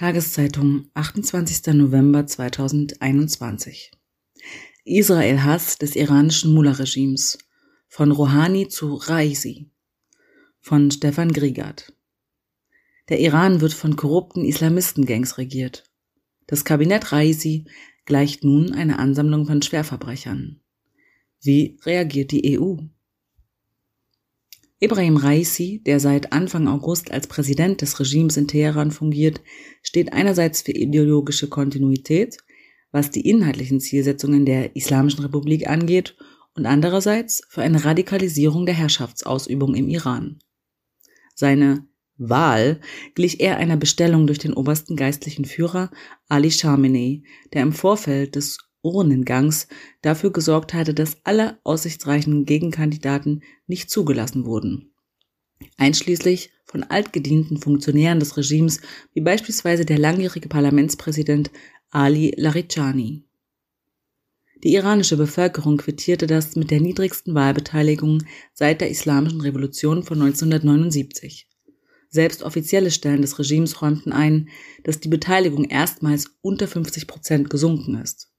Tageszeitung, 28. November 2021. Israel-Hass des iranischen Mullah-Regimes. Von Rouhani zu Raisi. Von Stefan Griegert. Der Iran wird von korrupten Islamistengangs regiert. Das Kabinett Raisi gleicht nun einer Ansammlung von Schwerverbrechern. Wie reagiert die EU? Ibrahim Raisi, der seit Anfang August als Präsident des Regimes in Teheran fungiert, steht einerseits für ideologische Kontinuität, was die inhaltlichen Zielsetzungen der Islamischen Republik angeht, und andererseits für eine Radikalisierung der Herrschaftsausübung im Iran. Seine Wahl glich eher einer Bestellung durch den obersten geistlichen Führer Ali Khamenei, der im Vorfeld des Urnengangs dafür gesorgt hatte, dass alle aussichtsreichen Gegenkandidaten nicht zugelassen wurden. Einschließlich von altgedienten Funktionären des Regimes, wie beispielsweise der langjährige Parlamentspräsident Ali Larijani. Die iranische Bevölkerung quittierte das mit der niedrigsten Wahlbeteiligung seit der Islamischen Revolution von 1979. Selbst offizielle Stellen des Regimes räumten ein, dass die Beteiligung erstmals unter 50 Prozent gesunken ist.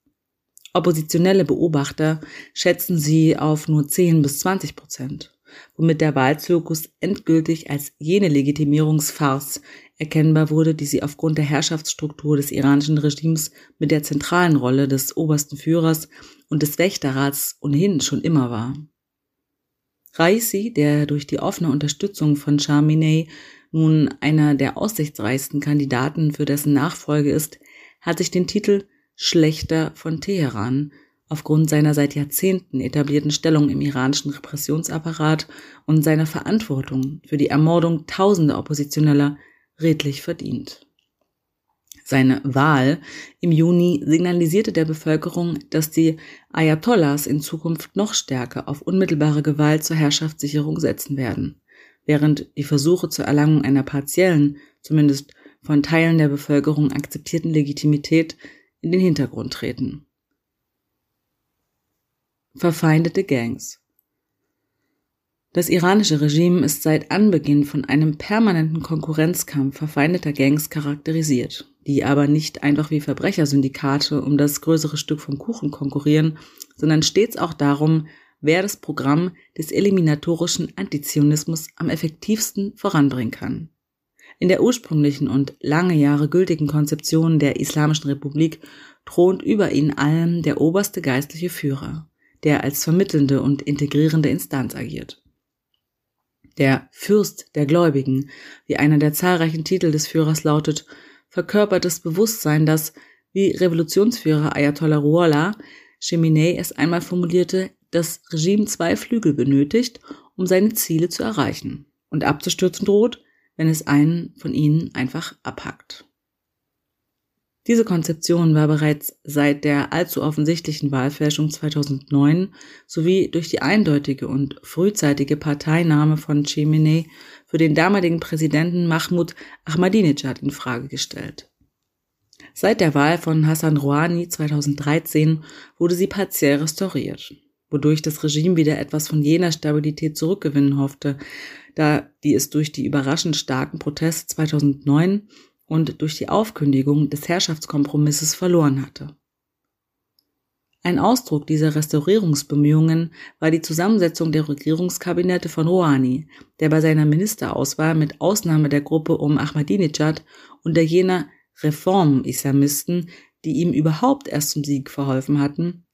Oppositionelle Beobachter schätzen sie auf nur 10 bis 20 Prozent, womit der Wahlzirkus endgültig als jene Legitimierungsfarce erkennbar wurde, die sie aufgrund der Herrschaftsstruktur des iranischen Regimes mit der zentralen Rolle des obersten Führers und des Wächterrats ohnehin schon immer war. Raisi, der durch die offene Unterstützung von Khamenei nun einer der aussichtsreichsten Kandidaten für dessen Nachfolge ist, hat sich den Titel Schlechter von Teheran aufgrund seiner seit Jahrzehnten etablierten Stellung im iranischen Repressionsapparat und seiner Verantwortung für die Ermordung tausender Oppositioneller redlich verdient. Seine Wahl im Juni signalisierte der Bevölkerung, dass die Ayatollahs in Zukunft noch stärker auf unmittelbare Gewalt zur Herrschaftssicherung setzen werden, während die Versuche zur Erlangung einer partiellen, zumindest von Teilen der Bevölkerung akzeptierten Legitimität in den Hintergrund treten. Verfeindete Gangs Das iranische Regime ist seit Anbeginn von einem permanenten Konkurrenzkampf verfeindeter Gangs charakterisiert, die aber nicht einfach wie Verbrechersyndikate um das größere Stück vom Kuchen konkurrieren, sondern stets auch darum, wer das Programm des eliminatorischen Antizionismus am effektivsten voranbringen kann. In der ursprünglichen und lange Jahre gültigen Konzeption der Islamischen Republik thront über ihnen allen der oberste geistliche Führer, der als vermittelnde und integrierende Instanz agiert. Der Fürst der Gläubigen, wie einer der zahlreichen Titel des Führers lautet, verkörpert das Bewusstsein, dass, wie Revolutionsführer Ayatollah Ruhollah Cheminei es einmal formulierte, das Regime zwei Flügel benötigt, um seine Ziele zu erreichen und abzustürzen droht, wenn es einen von ihnen einfach abhackt. Diese Konzeption war bereits seit der allzu offensichtlichen Wahlfälschung 2009 sowie durch die eindeutige und frühzeitige Parteinahme von Chemene für den damaligen Präsidenten Mahmoud Ahmadinejad in Frage gestellt. Seit der Wahl von Hassan Rouhani 2013 wurde sie partiell restauriert, wodurch das Regime wieder etwas von jener Stabilität zurückgewinnen hoffte, da die es durch die überraschend starken Proteste 2009 und durch die Aufkündigung des Herrschaftskompromisses verloren hatte. Ein Ausdruck dieser Restaurierungsbemühungen war die Zusammensetzung der Regierungskabinette von Rouhani, der bei seiner Ministerauswahl mit Ausnahme der Gruppe um Ahmadinejad und der jener Reform-Islamisten, die ihm überhaupt erst zum Sieg verholfen hatten,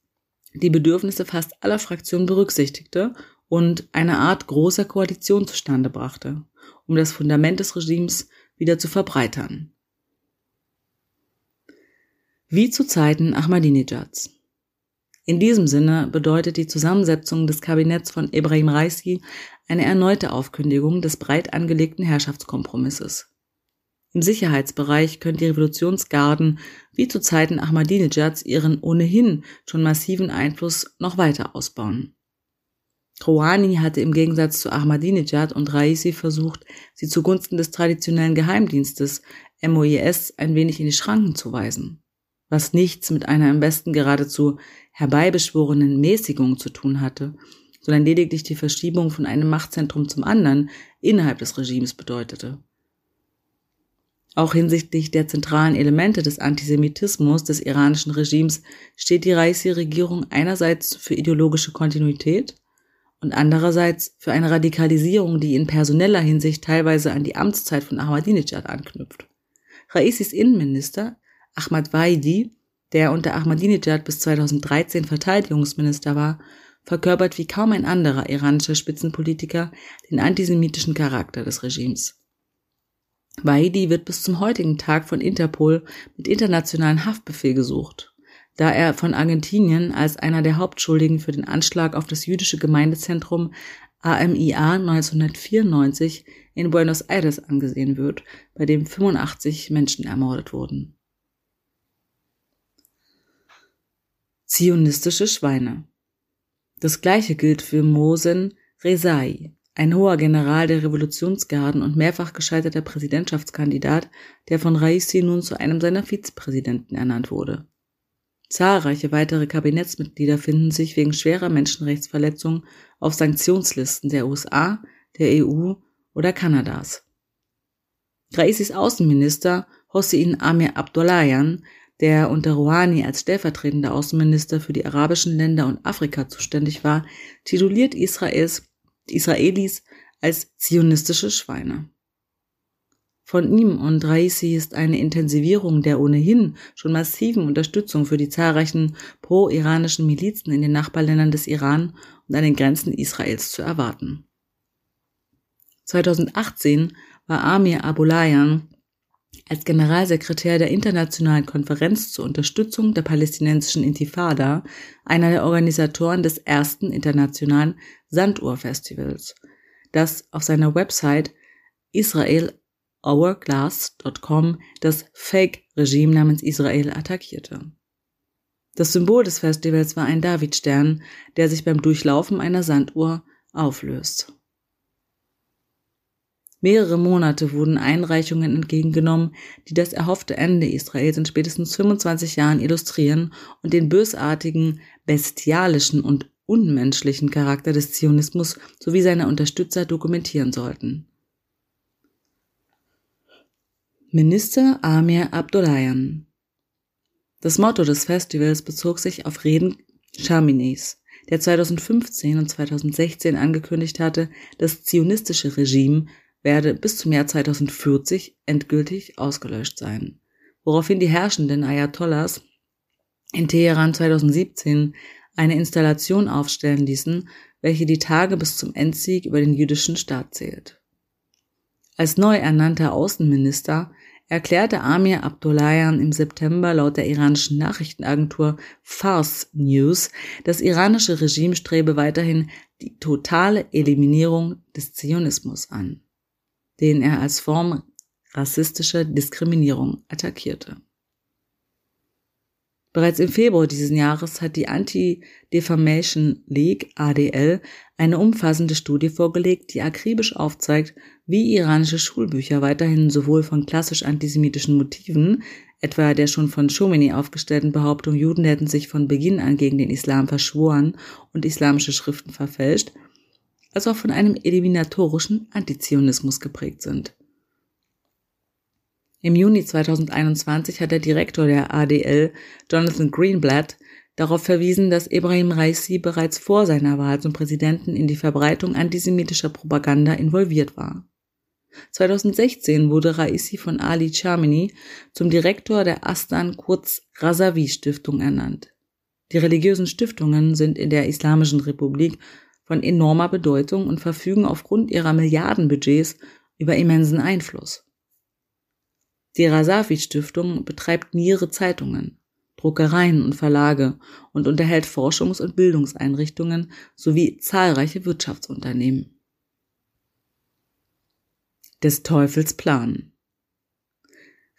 die Bedürfnisse fast aller Fraktionen berücksichtigte und eine Art großer Koalition zustande brachte, um das Fundament des Regimes wieder zu verbreitern. Wie zu Zeiten Ahmadinejads. In diesem Sinne bedeutet die Zusammensetzung des Kabinetts von Ibrahim Raisi eine erneute Aufkündigung des breit angelegten Herrschaftskompromisses. Im Sicherheitsbereich können die Revolutionsgarden wie zu Zeiten Ahmadinejads ihren ohnehin schon massiven Einfluss noch weiter ausbauen. Rouhani hatte im Gegensatz zu Ahmadinejad und Raisi versucht, sie zugunsten des traditionellen Geheimdienstes MOIS ein wenig in die Schranken zu weisen, was nichts mit einer am besten geradezu herbeibeschworenen Mäßigung zu tun hatte, sondern lediglich die Verschiebung von einem Machtzentrum zum anderen innerhalb des Regimes bedeutete. Auch hinsichtlich der zentralen Elemente des Antisemitismus des iranischen Regimes steht die Raisi-Regierung einerseits für ideologische Kontinuität und andererseits für eine Radikalisierung, die in personeller Hinsicht teilweise an die Amtszeit von Ahmadinejad anknüpft. Raisis Innenminister Ahmad Waidi, der unter Ahmadinejad bis 2013 Verteidigungsminister war, verkörpert wie kaum ein anderer iranischer Spitzenpolitiker den antisemitischen Charakter des Regimes. Waidi wird bis zum heutigen Tag von Interpol mit internationalen Haftbefehl gesucht, da er von Argentinien als einer der Hauptschuldigen für den Anschlag auf das jüdische Gemeindezentrum AMIA 1994 in Buenos Aires angesehen wird, bei dem 85 Menschen ermordet wurden. Zionistische Schweine. Das gleiche gilt für Mosen Rezai, ein hoher General der Revolutionsgarden und mehrfach gescheiterter Präsidentschaftskandidat, der von Raisi nun zu einem seiner Vizepräsidenten ernannt wurde. Zahlreiche weitere Kabinettsmitglieder finden sich wegen schwerer Menschenrechtsverletzungen auf Sanktionslisten der USA, der EU oder Kanadas. Raisis Außenminister Hossein Amir Abdollahian, der unter Rouhani als stellvertretender Außenminister für die arabischen Länder und Afrika zuständig war, tituliert Israels Israelis als zionistische Schweine. Von ihm und Raisi ist eine Intensivierung der ohnehin schon massiven Unterstützung für die zahlreichen pro-iranischen Milizen in den Nachbarländern des Iran und an den Grenzen Israels zu erwarten. 2018 war Amir Abulayan als Generalsekretär der Internationalen Konferenz zur Unterstützung der palästinensischen Intifada einer der Organisatoren des ersten internationalen Sanduhr-Festivals, das auf seiner Website israelhourglass.com das Fake-Regime namens Israel attackierte. Das Symbol des Festivals war ein Davidstern, der sich beim Durchlaufen einer Sanduhr auflöst. Mehrere Monate wurden Einreichungen entgegengenommen, die das erhoffte Ende Israels in spätestens 25 Jahren illustrieren und den bösartigen, bestialischen und unmenschlichen Charakter des Zionismus sowie seiner Unterstützer dokumentieren sollten. Minister Amir Abdollahian Das Motto des Festivals bezog sich auf Reden Chaminés, der 2015 und 2016 angekündigt hatte, das zionistische Regime werde bis zum Jahr 2040 endgültig ausgelöscht sein. Woraufhin die herrschenden Ayatollahs in Teheran 2017 eine Installation aufstellen ließen, welche die Tage bis zum Endsieg über den jüdischen Staat zählt. Als neu ernannter Außenminister erklärte Amir Abdullahian im September laut der iranischen Nachrichtenagentur Fars News, das iranische Regime strebe weiterhin die totale Eliminierung des Zionismus an den er als Form rassistischer Diskriminierung attackierte. Bereits im Februar dieses Jahres hat die Anti-Defamation League ADL eine umfassende Studie vorgelegt, die akribisch aufzeigt, wie iranische Schulbücher weiterhin sowohl von klassisch antisemitischen Motiven, etwa der schon von Shomeini aufgestellten Behauptung, Juden hätten sich von Beginn an gegen den Islam verschworen und islamische Schriften verfälscht, als auch von einem eliminatorischen Antizionismus geprägt sind. Im Juni 2021 hat der Direktor der ADL, Jonathan Greenblatt, darauf verwiesen, dass Ibrahim Raisi bereits vor seiner Wahl zum Präsidenten in die Verbreitung antisemitischer Propaganda involviert war. 2016 wurde Raisi von Ali Chamini zum Direktor der Astan Kurz Razavi Stiftung ernannt. Die religiösen Stiftungen sind in der Islamischen Republik von enormer Bedeutung und verfügen aufgrund ihrer Milliardenbudgets über immensen Einfluss. Die Rasafi Stiftung betreibt mehrere Zeitungen, Druckereien und Verlage und unterhält Forschungs- und Bildungseinrichtungen sowie zahlreiche Wirtschaftsunternehmen. Des Teufels Plan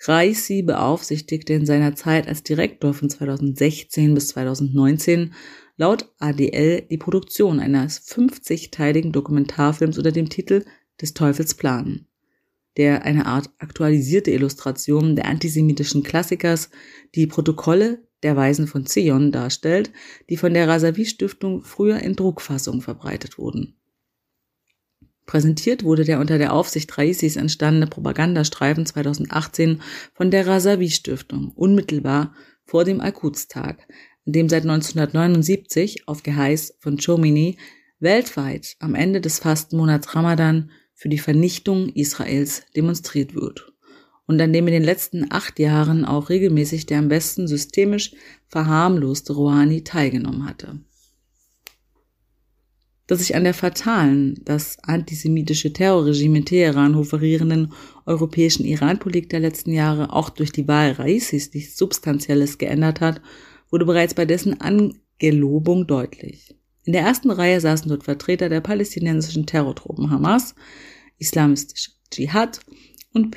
Raisi beaufsichtigte in seiner Zeit als Direktor von 2016 bis 2019 laut ADL die Produktion eines 50-teiligen Dokumentarfilms unter dem Titel Des Teufels Plan, der eine Art aktualisierte Illustration der antisemitischen Klassikers, die Protokolle der Weisen von Zion darstellt, die von der Rasavi Stiftung früher in Druckfassung verbreitet wurden. Präsentiert wurde der unter der Aufsicht Raisis entstandene Propagandastreifen 2018 von der Rasavi Stiftung unmittelbar vor dem Al-Quds-Tag, an dem seit 1979 auf Geheiß von Chomini weltweit am Ende des Fastenmonats Ramadan für die Vernichtung Israels demonstriert wird und an dem in den letzten acht Jahren auch regelmäßig der am besten systemisch verharmloste Rouhani teilgenommen hatte dass sich an der fatalen, das antisemitische Terrorregime in Teheran hoferierenden europäischen Iran-Politik der letzten Jahre auch durch die Wahl Raisis nichts Substanzielles geändert hat, wurde bereits bei dessen Angelobung deutlich. In der ersten Reihe saßen dort Vertreter der palästinensischen Terrortruppen Hamas, Islamistische Dschihad und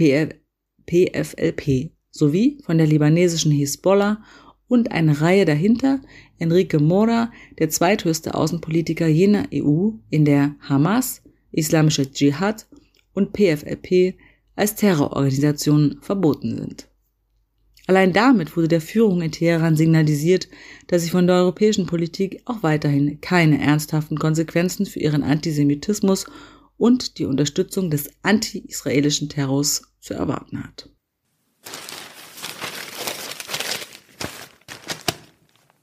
PFLP sowie von der libanesischen Hisbollah und eine Reihe dahinter Enrique Mora, der zweithöchste Außenpolitiker jener EU, in der Hamas, Islamische Dschihad und PFLP als Terrororganisationen verboten sind. Allein damit wurde der Führung in Teheran signalisiert, dass sie von der europäischen Politik auch weiterhin keine ernsthaften Konsequenzen für ihren Antisemitismus und die Unterstützung des anti-israelischen Terrors zu erwarten hat.